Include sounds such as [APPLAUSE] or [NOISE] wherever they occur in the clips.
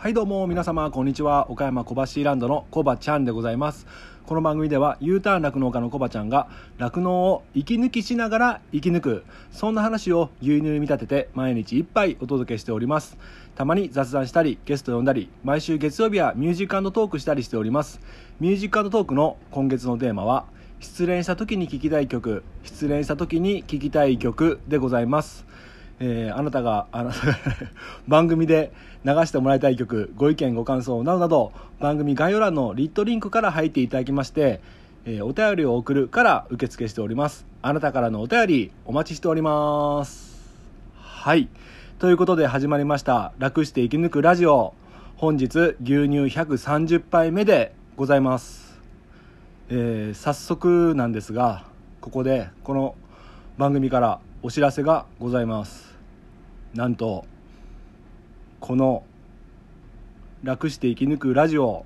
はいどうも皆様こんにちは。岡山小橋ランドのコバちゃんでございます。この番組では U ターン酪農家のコバちゃんが酪農を息抜きしながら生き抜くそんな話を牛乳に見立てて毎日一杯お届けしております。たまに雑談したりゲスト呼んだり毎週月曜日はミュージックトークしたりしております。ミュージックトークの今月のテーマは失恋した時に聴きたい曲失恋した時に聴きたい曲でございます。えー、あなたがあの [LAUGHS] 番組で流してもらいたい曲ご意見ご感想などなど番組概要欄のリットリンクから入っていただきまして、えー、お便りを送るから受付しております。あなたからのお便りお待ちしております。はい。ということで始まりました楽して生き抜くラジオ。本日牛乳130杯目でございます、えー、早速なんですがここでこの番組からお知らせがございます。なんとこの「楽して生き抜くラジオ」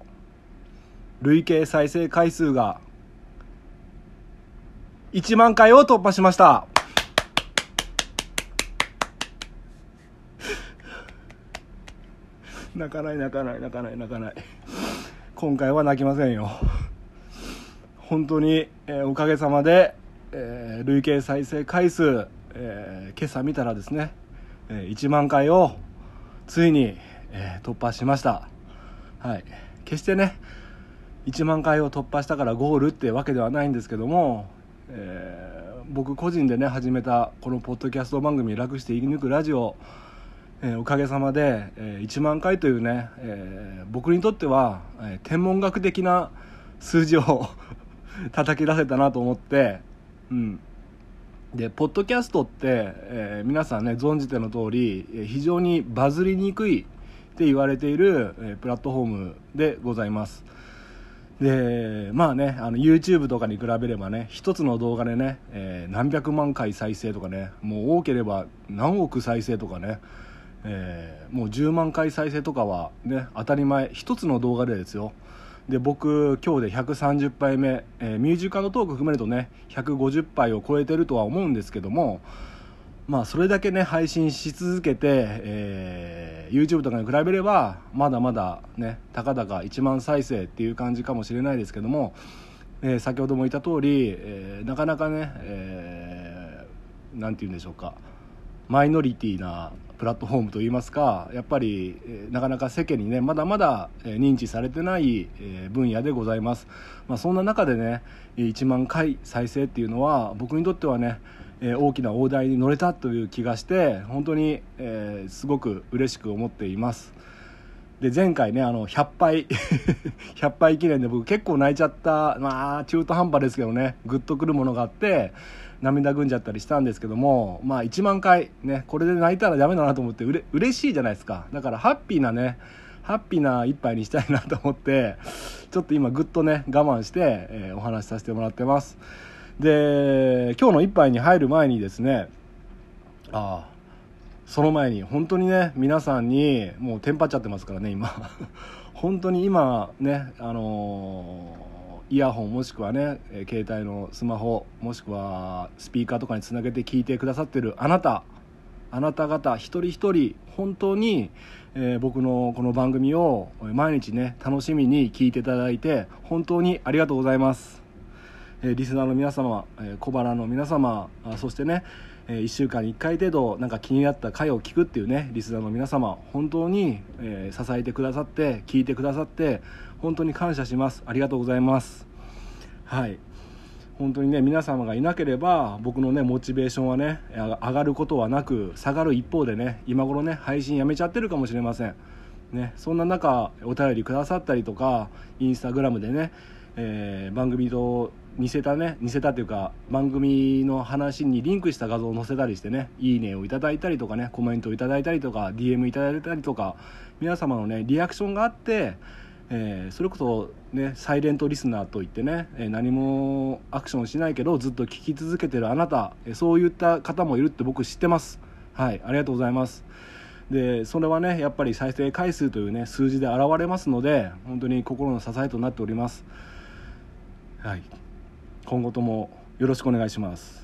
累計再生回数が1万回を突破しました。[LAUGHS] 泣かない泣かない泣かない泣かない。今回は泣きませんよ。本当に、えー、おかげさまで、えー、累計再生回数、えー、今朝見たらですね1万回をついに、え突破しました。はい。決してね1万回を突破したからゴールってわけではないんですけども、えー、僕個人でね始めたこのポッドキャスト番組「楽して生き抜くラジオ」えー、おかげさまで、えー、1万回というね、え僕にとっては、え天文学的な数字を [LAUGHS] 叩き出せたなと思ってうん。でポッドキャストって、えー、皆さんね存じての通り非常にバズりにくいって言われている、えー、プラットフォームでございます。でまあねあの YouTube とかに比べればね一つの動画でね、えー、何百万回再生とかねもう多ければ何億再生とかね、えー、もう10万回再生とかはね当たり前一つの動画でですよ。で僕今日で130杯目、えー、ミュージカルトーク含めるとね150杯を超えてるとは思うんですけどもまあそれだけね配信し続けて、えー、YouTube とかに比べればまだまだねたかだか1万再生っていう感じかもしれないですけども、えー、先ほども言った通り、え、なかなかね、えー、て言うんでしょうかマイノリティなプラットフォームといいますかやっぱり、なかなか世間にねまだまだ、認知されてない、分野でございます、まあ、そんな中でね1万回再生っていうのは僕にとってはね、大きな大台に乗れたという気がして本当に、すごく嬉しく思っています。で前回ねあの100杯 [LAUGHS] 100杯記念で僕結構泣いちゃったまあ中途半端ですけどねグッとくるものがあって涙ぐんじゃったりしたんですけどもまあ1万回ねこれで泣いたらダメだなと思ってうれ嬉しいじゃないですか。だからハッピーなねハッピーな一杯にしたいなと思ってちょっと今ぐっとね我慢して、えー、お話しさせてもらってます。で今日の一杯に入る前にですねああその前に本当にね皆さんにもうテンパっちゃってますからね今。[LAUGHS] 本当に今ねあのーイヤホンもしくはね、携帯のスマホもしくはスピーカーとかにつなげて聞いてくださってるあなたあなた方一人一人本当に、えー、僕のこの番組を毎日ね楽しみに聞いていただいて本当にありがとうございます、えー、リスナーの皆様、えー、小腹の皆様そしてねえ1週間に1回程度なんか気になった回を聞くっていうねリスナーの皆様本当に、え支えてくださって聞いてくださって本当に感謝します。ありがとうございます。はい。本当にね皆様がいなければ僕のねモチベーションはね上がることはなく下がる一方でね今頃ね配信やめちゃってるかもしれません。ねそんな中お便りくださったりとかインスタグラムでね、えー、番組と似せたね似せたというか番組の話にリンクした画像を載せたりしてねいいねをいただいたりとかねコメントをいただいたりとか DM いただいたりとか皆様のねリアクションがあって、えー、それこそねサイレントリスナーといってね、え何もアクションしないけどずっと聞き続けてるあなた、えそういった方もいるって僕知ってます。はいありがとうございます。でそれはねやっぱり再生回数というね数字で現れますので本当に心の支えとなっております。はい今後ともよろしくお願いします。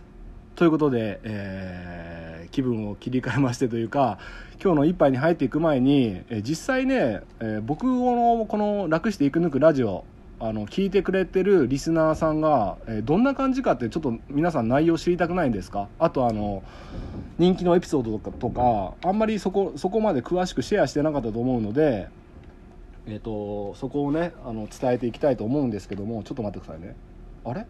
ということで、えー、気分を切り替えましてというか今日の一杯に入っていく前に、え、実際ね、え、僕のこの「楽していく抜くラジオ」あの聞いてくれてるリスナーさんが、え、どんな感じかってちょっと皆さん内容知りたくないんですか？あとあの人気のエピソードとかとかあんまりそこそこまで詳しくシェアしてなかったと思うので、えーと、そこをねあの伝えていきたいと思うんですけどもちょっと待ってくださいね。あれ？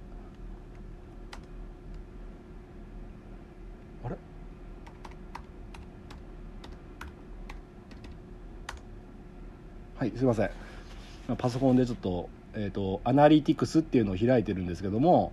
はいすいません。パソコンでちょっとえーと、アナリティクスっていうのを開いてるんですけども、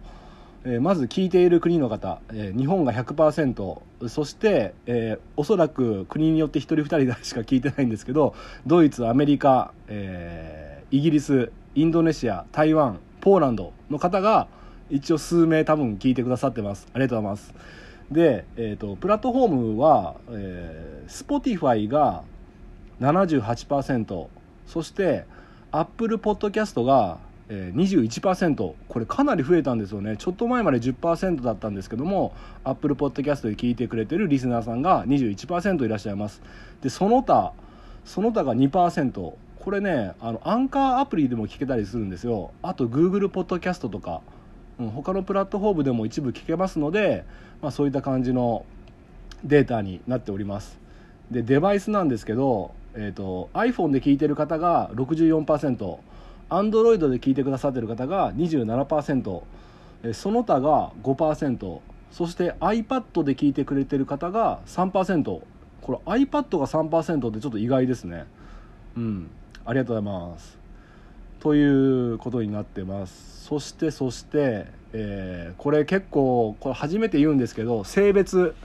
えー、まず聞いている国の方、えー、日本が100%そして、えー、おそらく国によって1人2人しか聞いてないんですけどドイツアメリカ、えー、イギリスインドネシア台湾ポーランドの方が一応数名多分聞いてくださってます。ありがとうございます。で、えーと、プラットフォームは、えー、Spotify が78%そしてアップルポッドキャストが21%これかなり増えたんですよね。ちょっと前まで10%だったんですけどもアップルポッドキャストで聞いてくれてるリスナーさんが21%いらっしゃいます。でその他その他が2%これねあのアンカーアプリでも聞けたりするんですよ。あと Google ポッドキャストとか、うん、他のプラットフォームでも一部聞けますので、まあ、そういった感じのデータになっております。でデバイスなんですけどえーと、iPhone で聞いてる方が 64%Android で聞いてくださってる方が27%その他が5%そして iPad で聞いてくれてる方が3%これ iPad が3%ってちょっと意外ですね。うんありがとうございます。ということになってます。そしてそして、えー、これ結構これ初めて言うんですけど性別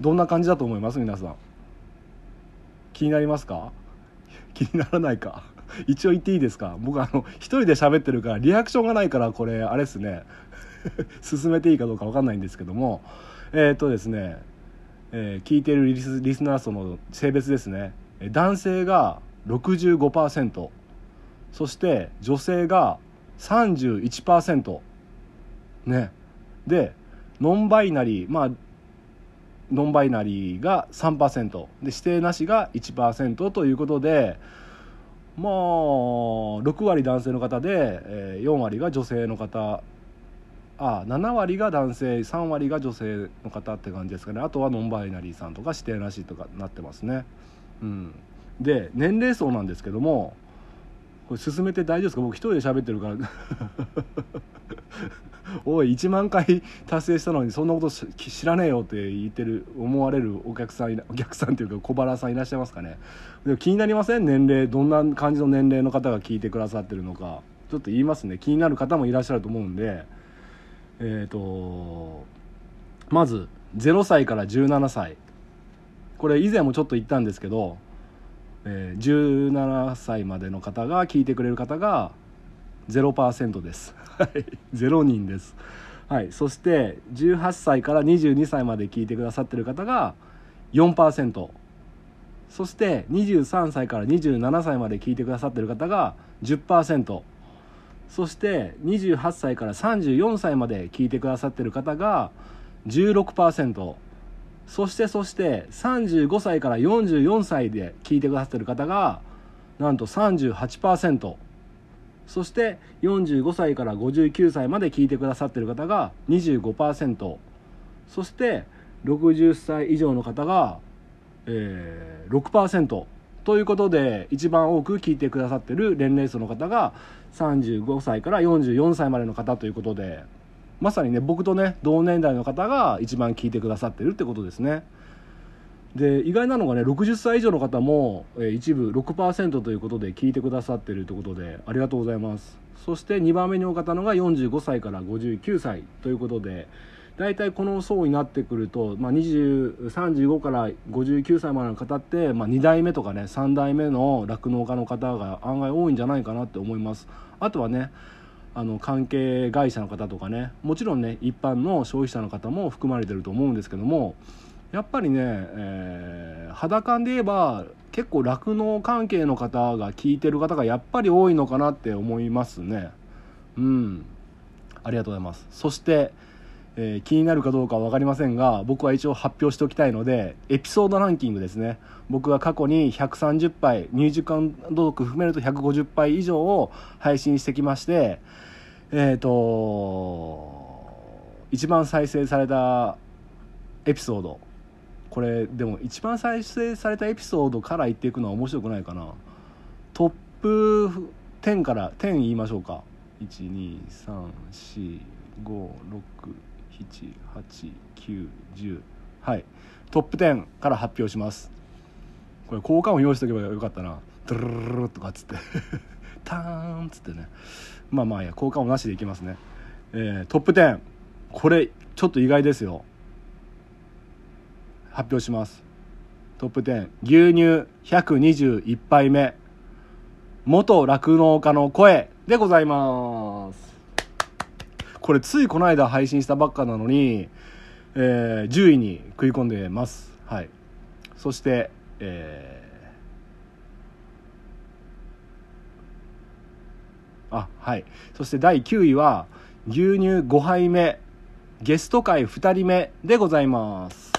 どんな感じだと思います？皆さん。気になりますか？[LAUGHS] 気にならないか？一応言っていいですか？僕あの一人で喋ってるからリアクションがないからこれあれですね。[LAUGHS] 進めていいかどうか分かんないんですけども。えー、とですね、えー、聞いてるリスリスナー層の性別ですね。男性が65%そして女性が31%ね。でノンバイナリー。まあノンバイナリーが3%で指定なしが1%ということでまあ6割男性の方で、4割が女性の方。あ7割が男性3割が女性の方って感じですかね。あとはノンバイナリーさんとか指定なしとかなってますね。うん、で年齢層なんですけどもこれ進めて大丈夫ですか？僕一人で喋ってるから。[LAUGHS] おい1万回達成したのにそんなこと知らねえよって言ってる思われるお客さん [LAUGHS] お客さんというか小腹さんいらっしゃいますかね。でも気になりません？年齢どんな感じの年齢の方が聞いてくださってるのか。ちょっと言いますね。気になる方もいらっしゃると思うんで。えっ、ー、とまず0歳から17歳。これ以前もちょっと言ったんですけど、えー、17歳までの方が聞いてくれる方が0%です。はい。0人です。はい。そして18歳から22歳まで聞いてくださってる方が4%そして23歳から27歳まで聞いてくださってる方が10%そして28歳から34歳まで聞いてくださってる方が16%そしてそして35歳から44歳で聞いてくださってる方がなんと38%そして45歳から59歳まで聞いてくださってる方が25%そして60歳以上の方が、えー、6%ということで一番多く聞いてくださってる年齢層の方が35歳から44歳までの方ということでまさにね僕とね同年代の方が一番聞いてくださってるってことですね。で意外なのがね60歳以上の方も、えー、一部6%ということで聞いてくださってるということでありがとうございます。そして2番目に多かったのが45歳から59歳ということで大体この層になってくると、まあ、35から59歳までの方って、まあ、2代目とかね3代目の酪農家の方が案外多いんじゃないかなって思います。あとはねあの関係会社の方とかねもちろんね一般の消費者の方も含まれてると思うんですけどもやっぱりね、えー、肌感で言えば結構酪農関係の方が聞いてる方がやっぱり多いのかなって思いますね。うん。ありがとうございます。そして、えー気になるかどうかは分かりませんが僕は一応発表しておきたいのでエピソードランキングですね。僕が過去に130杯ミュージカル登録含めると150杯以上を配信してきましてえっ、と一番再生されたエピソードこれでも一番再生されたエピソードから言っていくのは面白くないかな。トップ10から10言いましょうか。12345678910はい。トップ10から発表します。これ効果音用意しとけばよかったな。ドゥルルルルとかっつってターンっつってねまあまあいや効果音なしでいきますね、えートップ10これちょっと意外ですよ発表します。トップ10牛乳121杯目。元酪農家の声でございます。これついこの間配信したばっかなのに、えー10位に食い込んでます。はい。そしてえーあはい。そして第9位は牛乳5杯目。ゲスト会2人目でございます。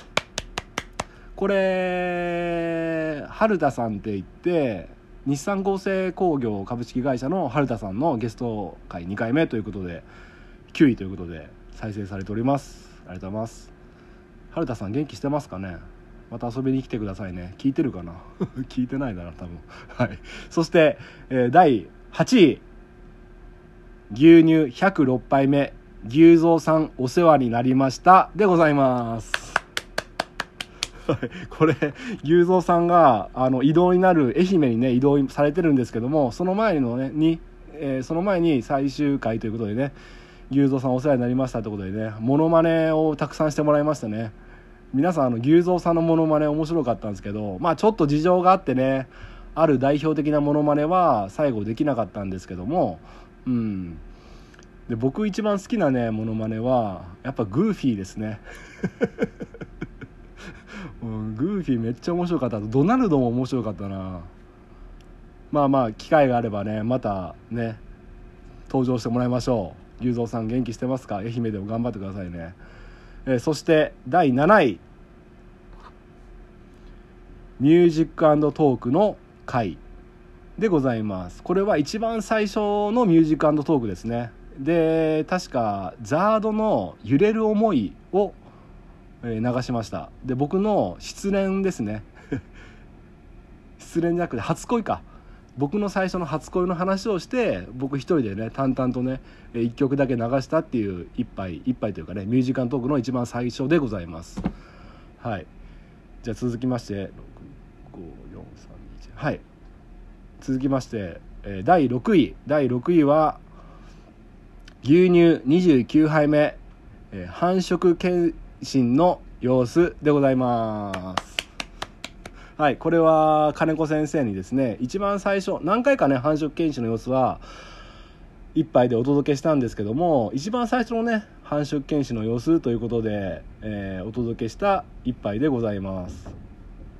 これ春田さんって言って日産合成工業株式会社の春田さんのゲスト会2回目ということで9位ということで再生されております。ありがとうございます。春田さん元気してますかね？また遊びに来てくださいね。聞いてるかな？[LAUGHS] 聞いてないだな多分。はい。そして、えー第8位。牛乳106杯目。牛蔵さんお世話になりました。でございます。[LAUGHS] これ牛蔵さんがあの移動になる愛媛にね移動されてるんですけどもその前のねに、えーその前に最終回ということでね牛蔵さんお世話になりましたということでねモノマネをたくさんしてもらいましたね。皆さんあの牛蔵さんのモノマネ面白かったんですけどまあちょっと事情があってねある代表的なモノマネは最後できなかったんですけどもうん。で僕一番好きなねモノマネはやっぱグーフィーですね。[LAUGHS] うんグーフィーめっちゃ面白かった。ドナルドも面白かったな。まあまあ機会があればねまたね登場してもらいましょう。龍造さん元気してますか？愛媛でも頑張ってくださいね、えーそして第7位。ミュージックトークの回でございます。これは一番最初のミュージックトークですね。で確かザードの「揺れる思い」をえ流しました。で僕の失恋ですね。[LAUGHS] 失恋じゃなくて初恋か。僕の最初の初恋の話をして僕一人でね淡々とねえ一曲だけ流したっていう一杯一杯というかねミュージカルトークの一番最初でございます。はい。じゃあ続きまして65431はい。続きまして、第6位。第6位は牛乳29杯目、え繁殖検診の様子でございます。はいこれは金子先生にですね一番最初何回かね繁殖検診の様子は一杯でお届けしたんですけども一番最初のね繁殖検診の様子ということで、えーお届けした一杯でございます。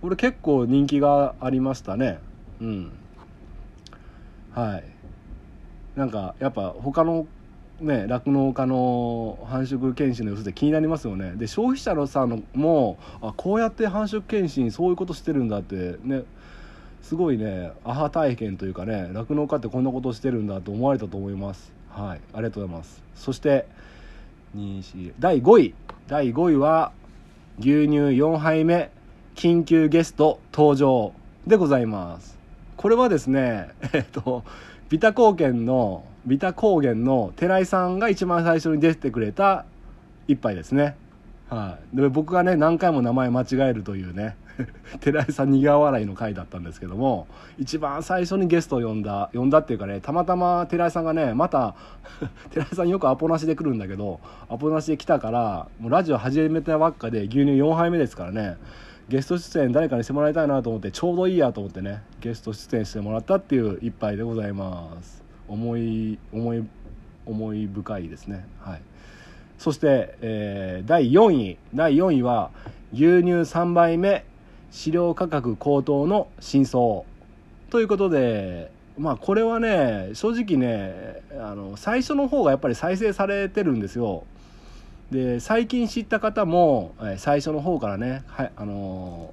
これ結構人気がありましたね。うん。はい。なんかやっぱ他のね酪農家の繁殖検診の様子で気になりますよね。で消費者のさんもあこうやって繁殖検診そういうことしてるんだってねすごいねアハ体験というかね酪農家ってこんなことしてるんだと思われたと思います。はいありがとうございます。そして第5位。第5位は牛乳4杯目緊急ゲスト登場でございます。これはですね [LAUGHS] えっとビタ高原のビタ高原の寺井さんが一番最初に出てくれた一杯ですね。はい、で僕がね何回も名前間違えるというね [LAUGHS] 寺井さん苦笑いの回だったんですけども一番最初にゲストを呼んだ呼んだっていうかねたまたま寺井さんがねまた [LAUGHS] 寺井さんよくアポなしで来るんだけどアポなしで来たからもうラジオ始めたばっかで牛乳4杯目ですからねゲスト出演誰かにしてもらいたいなと思ってちょうどいいやと思ってねゲスト出演してもらったっていう一杯でございます。思い思い思い深いですね。はい。そして、えー第4位。第4位は牛乳3杯目。飼料価格高騰の真相。ということでまあこれはね正直ねあの最初の方がやっぱり再生されてるんですよ。で最近知った方も、最初の方からね、はいあの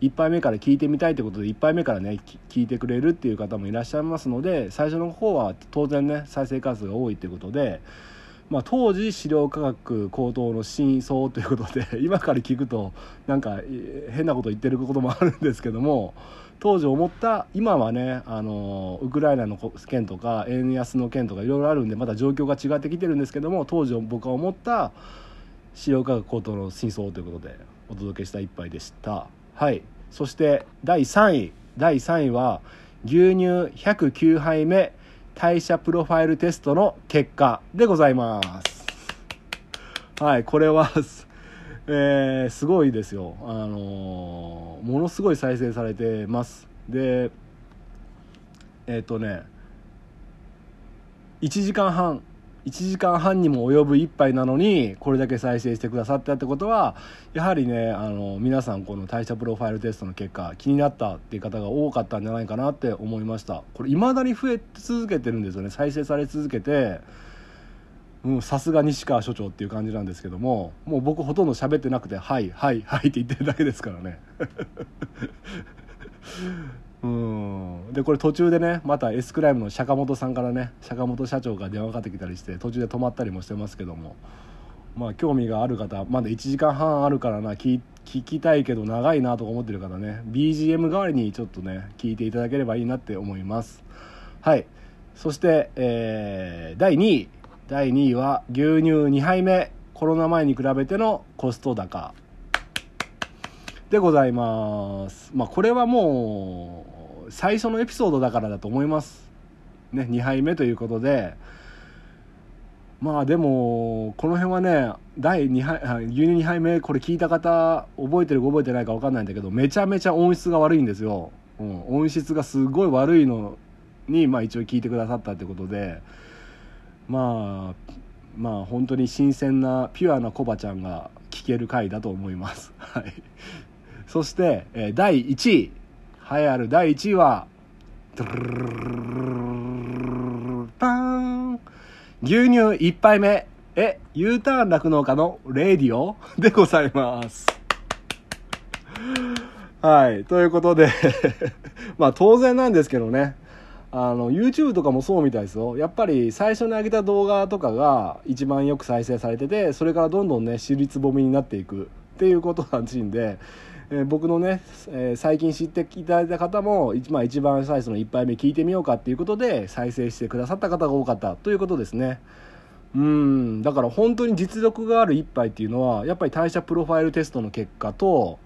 1杯目から聞いてみたいということで1杯目からね聞いてくれるっていう方もいらっしゃいますので最初の方は当然ね再生回数が多いということで、まあ、当時飼料価格高騰の真相ということで [LAUGHS] 今から聞くとなんか変なこと言ってることもあるんですけども当時思った今はねあのウクライナの件とか円安の件とかいろいろあるんでまた状況が違ってきてるんですけども当時僕が思った飼料価格高騰の真相ということでお届けした一杯でした。はい。そして第3位。第3位は牛乳109杯目代謝プロファイルテストの結果でございます。はいこれはえーすごいですよ。あのーものすごい再生されてます。でえっ、とね1時間半1時間半にも及ぶ一杯なのにこれだけ再生してくださったってことはやはりねあの皆さんこの代謝プロファイルテストの結果気になったっていう方が多かったんじゃないかなって思いました。これ未だに増え続けてるんですよね。再生され続けてさすが西川所長っていう感じなんですけどももう僕ほとんど喋ってなくて「はいはいはい」って言ってるだけですからね。うん。でこれ途中でねまた S クライムの坂本さんからね坂本社長が電話かかってきたりして途中で止まったりもしてますけども。まあ興味がある方まだ1時間半あるからな聞聞きたいけど長いなとか思ってる方ね。BGM 代わりにちょっとね聞いていただければいいなって思います。はい。そして、えー第2位。第2位は牛乳2杯目。コロナ前に比べてのコスト高。でございます。まあこれはもう最初のエピソードだからだと思います。ね2杯目ということで。まあでもこの辺はね第2杯牛乳2杯目これ聞いた方覚えてるか覚えてないか分かんないんだけどめちゃめちゃ音質が悪いんですよ、うん、音質がすごい悪いのに、まあ、一応聞いてくださったってことで。まあまあ本当に新鮮なピュアなコバちゃんが聞ける回だと思います。はい。そして、えー、第1位。栄えある第1位は、牛乳1杯目。え、U ターン酪農家のレディオ？[LAUGHS] でございます。はい。ということで [LAUGHS] まあ当然なんですけどね。あの YouTube とかもそうみたいですよやっぱり最初に上げた動画とかが一番よく再生されててそれからどんどんね尻つぼみになっていくっていうことらしいんでえー僕のね、えー最近知っていただいた方も、一まあ、一番最初の1杯目聞いてみようかっていうことで再生してくださった方が多かったということですね。うん。だから本当に実力がある1杯っていうのはやっぱり代謝プロファイルテストの結果と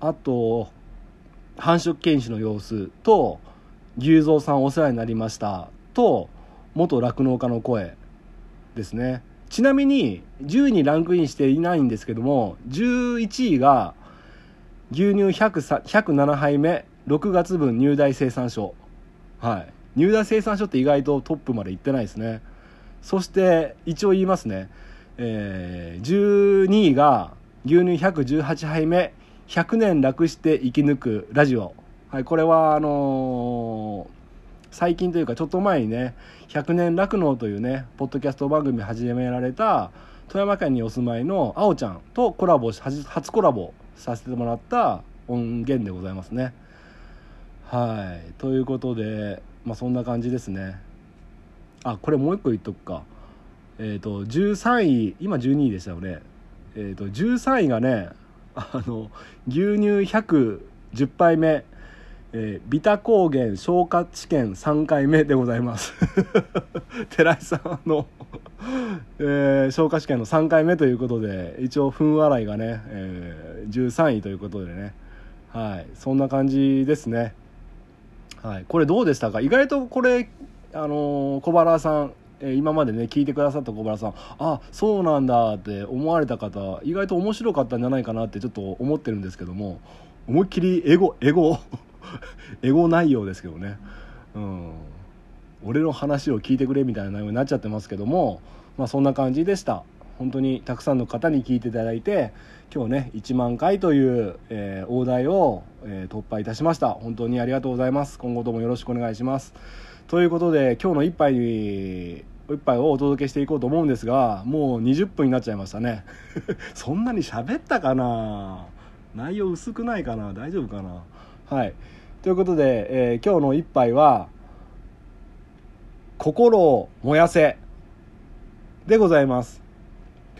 あと繁殖犬種の様子と牛蔵さんお世話になりましたと元酪農家の声ですね。ちなみに10位にランクインしていないんですけども11位が牛乳107杯目6月分入大生産所はい。入大生産所って意外とトップまで行ってないですね。そして一応言いますね、えー12位が牛乳118杯目100年楽して生き抜くラジオ。はいこれはあのー最近というかちょっと前にね「100年酪農」というねポッドキャスト番組始められた富山県にお住まいのあおちゃんとコラボし初初コラボさせてもらった音源でございますね。はい。ということでまあそんな感じですね。あこれもう一個言っとくか。えっ、と13位今12位でしたよね。えっ、と13位がねあの牛乳110杯目えー、ビタ高原消化試験3回目でございます。[LAUGHS] 寺井さんの、[LAUGHS] えー消化試験の3回目ということで一応糞洗いがね、えー13位ということでね。はい。そんな感じですね。はい。これどうでしたか？意外とこれあのー小原さんえ今までね聞いてくださった小原さんあそうなんだって思われた方意外と面白かったんじゃないかなってちょっと思ってるんですけども思いっきりエゴエゴ [LAUGHS] エゴ内容ですけどね。うん。俺の話を聞いてくれみたいな内容になっちゃってますけどもまあそんな感じでした。本当にたくさんの方に聞いていただいて今日ね1万回という、えー大台を、えー突破いたしました。本当にありがとうございます。今後ともよろしくお願いします。ということで今日の一杯一杯をお届けしていこうと思うんですがもう20分になっちゃいましたね。[LAUGHS] そんなに喋ったかな？内容薄くないかな？大丈夫かな？はい。ということで、えー、今日の一杯は「心を燃やせ」でございます。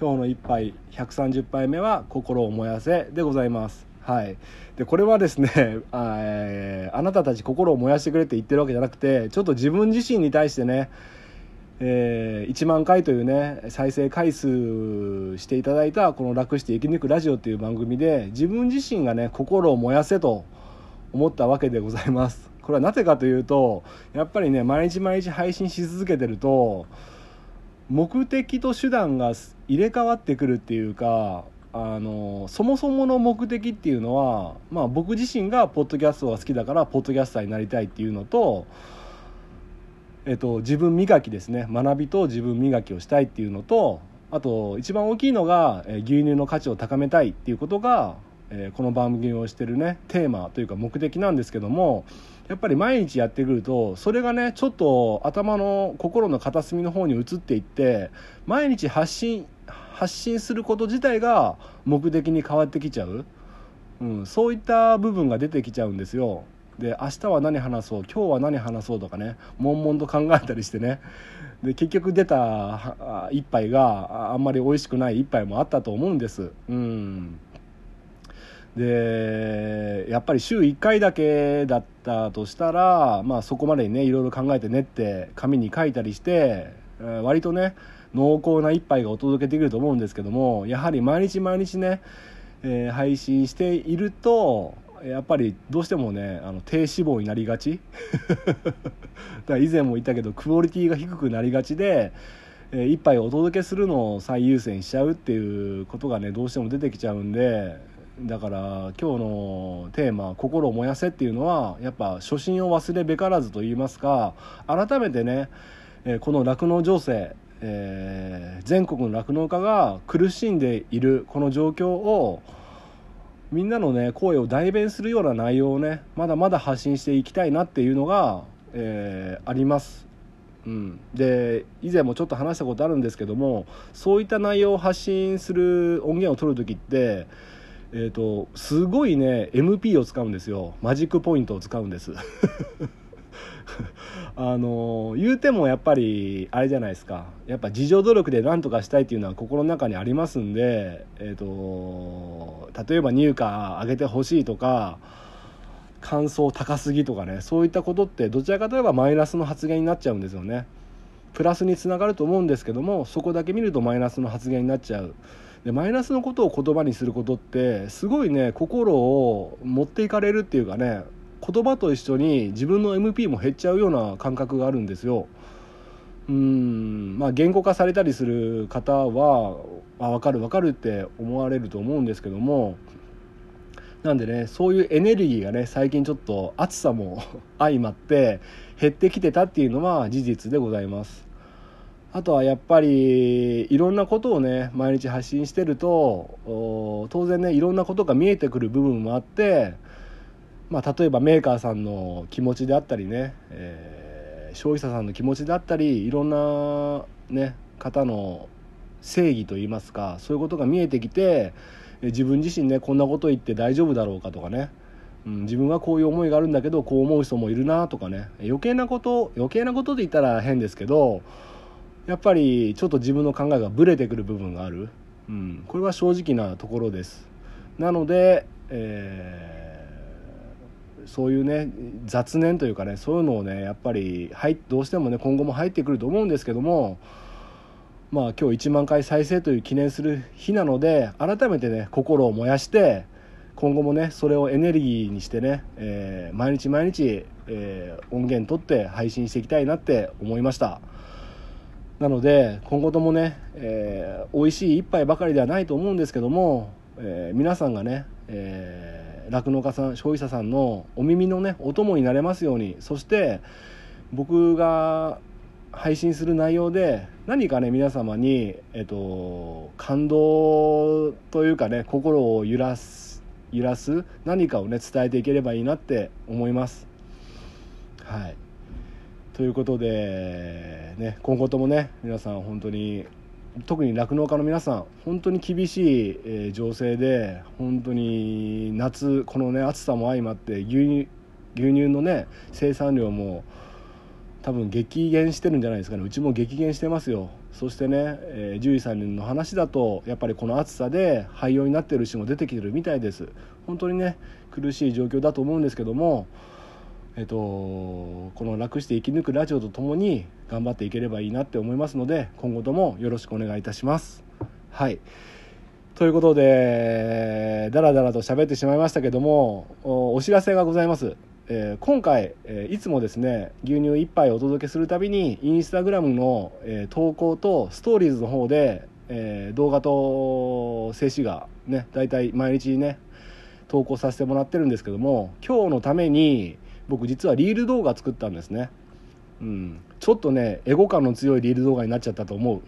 今日の一杯130杯目は「心を燃やせ」でございます。はい、でこれはですね [LAUGHS] あ、えー、あなたたち心を燃やしてくれって言ってるわけじゃなくてちょっと自分自身に対してね、えー、1万回というね再生回数していただいたこの「楽して生き抜くラジオ」っていう番組で自分自身がね心を燃やせと思ったわけでございます。これはなぜかというとやっぱりね毎日毎日配信し続けてると目的と手段が入れ替わってくるっていうかあのそもそもの目的っていうのは、まあ、僕自身がポッドキャストが好きだからポッドキャスターになりたいっていうのと、えっと、自分磨きですね。学びと自分磨きをしたいっていうのとあと一番大きいのが牛乳の価値を高めたいっていうことが、えー、この番組をしてるねテーマというか目的なんですけどもやっぱり毎日やってくるとそれがねちょっと頭の心の片隅の方に移っていって毎日発信発信すること自体が目的に変わってきちゃう、うん、そういった部分が出てきちゃうんですよ。で明日は何話そう今日は何話そうとかね悶々と考えたりしてね。で結局出た一杯があんまり美味しくない一杯もあったと思うんです。うん。でやっぱり週1回だけだったとしたら、まあ、そこまでにねいろいろ考えて練って紙に書いたりして割とね濃厚な一杯がお届けできると思うんですけどもやはり毎日毎日ね、えー、配信しているとやっぱりどうしてもねあの低脂肪になりがち。[LAUGHS] だから以前も言ったけどクオリティが低くなりがちで、えー、一杯お届けするのを最優先しちゃうっていうことがねどうしても出てきちゃうんでだから今日のテーマ「心を燃やせ」っていうのはやっぱ初心を忘れべからずと言いますか改めてねこの酪農情勢えー、全国の酪農家が苦しんでいるこの状況をみんなのね声を代弁するような内容をねまだまだ発信していきたいなっていうのが、えー、あります。うん、で以前もちょっと話したことあるんですけどもそういった内容を発信する音源を取る時って、えーとすごいね MP を使うんですよ。マジックポイントを使うんです。[LAUGHS] あの言うてもやっぱりあれじゃないですか。やっぱ自助努力で何とかしたいっていうのは心の中にありますんで、えーと、例えば入荷上げてほしいとか感想高すぎとかねそういったことってどちらかといえばマイナスの発言になっちゃうんですよね。プラスにつながると思うんですけどもそこだけ見るとマイナスの発言になっちゃう。でマイナスのことを言葉にすることってすごいね心を持っていかれるっていうかね言葉と一緒に自分の MP も減っちゃうような感覚があるんですよ。うんまあ言語化されたりする方はあ分かる分かるって思われると思うんですけどもなんでねそういうエネルギーがね最近ちょっと暑さも [LAUGHS] 相まって減ってきてたっていうのは事実でございます。あとはやっぱりいろんなことをね毎日発信してると当然ねいろんなことが見えてくる部分もあってまあ、例えばメーカーさんの気持ちであったりね、えー、消費者さんの気持ちであったりいろんな、ね、方の正義といいますかそういうことが見えてきて自分自身ねこんなこと言って大丈夫だろうかとかね、うん、自分はこういう思いがあるんだけどこう思う人もいるなとかね余計なこと余計なことで言ったら変ですけどやっぱりちょっと自分の考えがブレてくる部分がある、うん、これは正直なところです。なので、えーそういうね雑念というかねそういうのをねやっぱりどうしてもね今後も入ってくると思うんですけどもまあ今日1万回再生という記念する日なので改めてね心を燃やして今後もねそれをエネルギーにしてね、えー、毎日毎日、えー、音源取って配信していきたいなって思いました。なので今後ともね、えー、美味しい一杯ばかりではないと思うんですけども、えー、皆さんがね、えー酪農家さん消費者さんのお耳のねお供になれますようにそして僕が配信する内容で何かね皆様に、えっと、感動というかね心を揺らす揺らす何かをね伝えていければいいなって思います。はいということで、ね、今後ともね皆さん本当に特に酪農家の皆さん本当に厳しい、え、情勢で本当に夏このね暑さも相まって牛乳牛乳のね生産量も多分激減してるんじゃないですかね。うちも激減してますよ。そしてね、えー、獣医さんの話だとやっぱりこの暑さで廃用になってる牛も出てきてるみたいです。本当にね苦しい状況だと思うんですけどもえっと、この楽して生き抜くラジオとともに頑張っていければいいなって思いますので今後ともよろしくお願いいたします。はい。ということでだらだらと喋ってしまいましたけどもお知らせがございます。えー、今回、えー、いつもですね牛乳1杯お届けするたびにインスタグラムの、えー、投稿とストーリーズの方で、え動画と静止画ね大体毎日ね投稿させてもらってるんですけども今日のために僕実はリール動画作ったんですね。うん。ちょっとねエゴ感の強いリール動画になっちゃったと思う。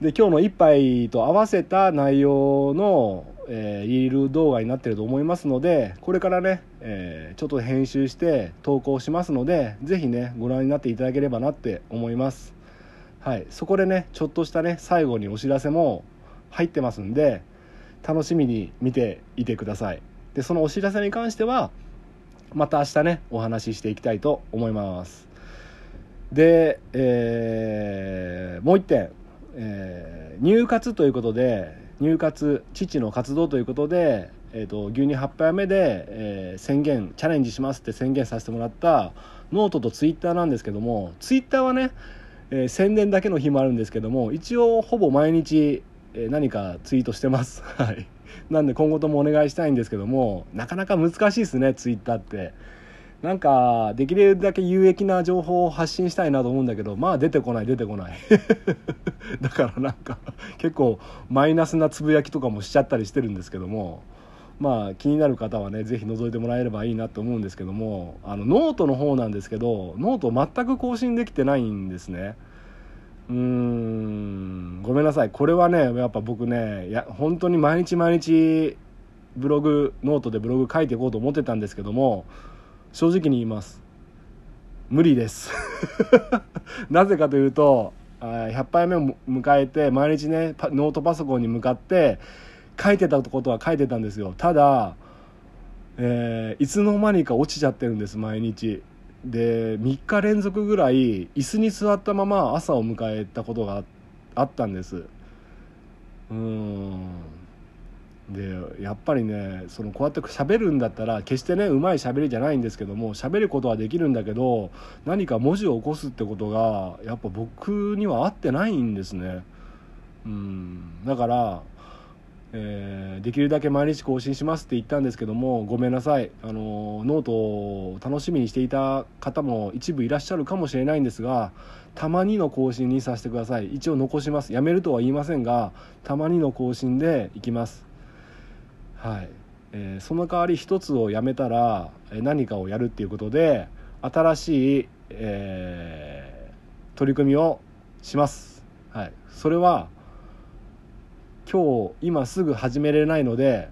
[LAUGHS] で今日の1杯と合わせた内容のえー、リール動画になってると思いますのでこれからね、えー、ちょっと編集して投稿しますので是非ねご覧になっていただければなって思います。はい。そこでねちょっとしたね最後にお知らせも入ってますんで楽しみに見ていてください。でそのお知らせに関してはまた明日ねお話ししていきたいと思います。で、えー、もう一点、えー、入活ということで入活父の活動ということで、えーと、牛乳8杯目で、えー、宣言チャレンジしますって宣言させてもらったノートとツイッターなんですけどもツイッターはね、えー、宣伝だけの日もあるんですけども一応ほぼ毎日、えー、何かツイートしてます。[LAUGHS] はい。[LAUGHS] なんで今後ともお願いしたいんですけどもなかなか難しいですねツイッターって。なんかできるだけ有益な情報を発信したいなと思うんだけどまあ出てこない出てこない。[LAUGHS] だからなんか結構マイナスなつぶやきとかもしちゃったりしてるんですけどもまあ気になる方はね是非覗いてもらえればいいなと思うんですけどもあのノートの方なんですけどノート全く更新できてないんですね。うーんごめんなさい。これはねやっぱ僕ねいや本当に毎日毎日ブログノートでブログ書いていこうと思ってたんですけども正直に言います。無理です。[LAUGHS] なぜかというと100杯目を迎えて毎日ねノートパソコンに向かって書いてたことは書いてたんですよ。ただ、えー、いつの間にか落ちちゃってるんです毎日。で3日連続ぐらい椅子に座ったまま朝を迎えたことがあったんです。うん。でやっぱりねそのこうやって喋るんだったら決してねうまい喋りじゃないんですけども喋ることはできるんだけど何か文字を起こすってことがやっぱ僕には合ってないんですね。うん。だからえー、できるだけ毎日更新しますって言ったんですけどもごめんなさい。あのノートを楽しみにしていた方も一部いらっしゃるかもしれないんですがたまにの更新にさせてください。一応残します。やめるとは言いませんがたまにの更新でいきます。はい。えー、その代わり一つをやめたら何かをやるっていうことで新しい、えー、取り組みをします、はい、それは今日今すぐ始めれないので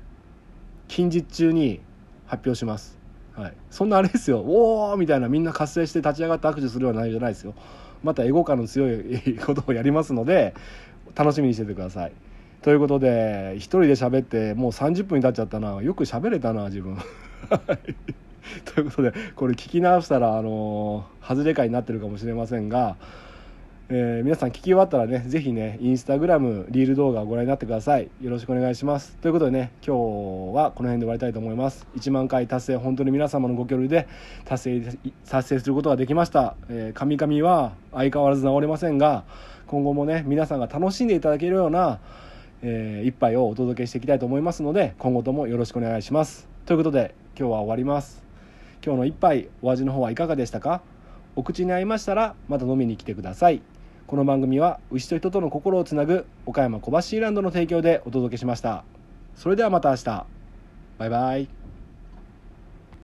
近日中に発表します、はい、そんなあれですよ。おおみたいなみんな活性して立ち上がって握手するような内容じゃないですよ。またエゴ感の強いことをやりますので楽しみにしててください。ということで一人で喋ってもう30分に経っちゃったな。よく喋れたな自分。ということでこれ聞き直したらあの外れ会になってるかもしれませんが、えー、皆さん聞き終わったらね是非ねインスタグラムリール動画をご覧になってください。よろしくお願いします。ということでね今日はこの辺で終わりたいと思います。1万回達成本当に皆様のご協力で達成達成することができました。えー、神々は相変わらず治れませんが今後もね皆さんが楽しんでいただけるようなえー、一杯をお届けしていきたいと思いますので今後ともよろしくお願いします。ということで今日は終わります。今日の一杯お味の方はいかがでしたか？お口に合いましたらまた飲みに来てください。この番組は牛と人との心をつなぐ岡山小橋ランドの提供でお届けしました。それではまた明日。バイバイ。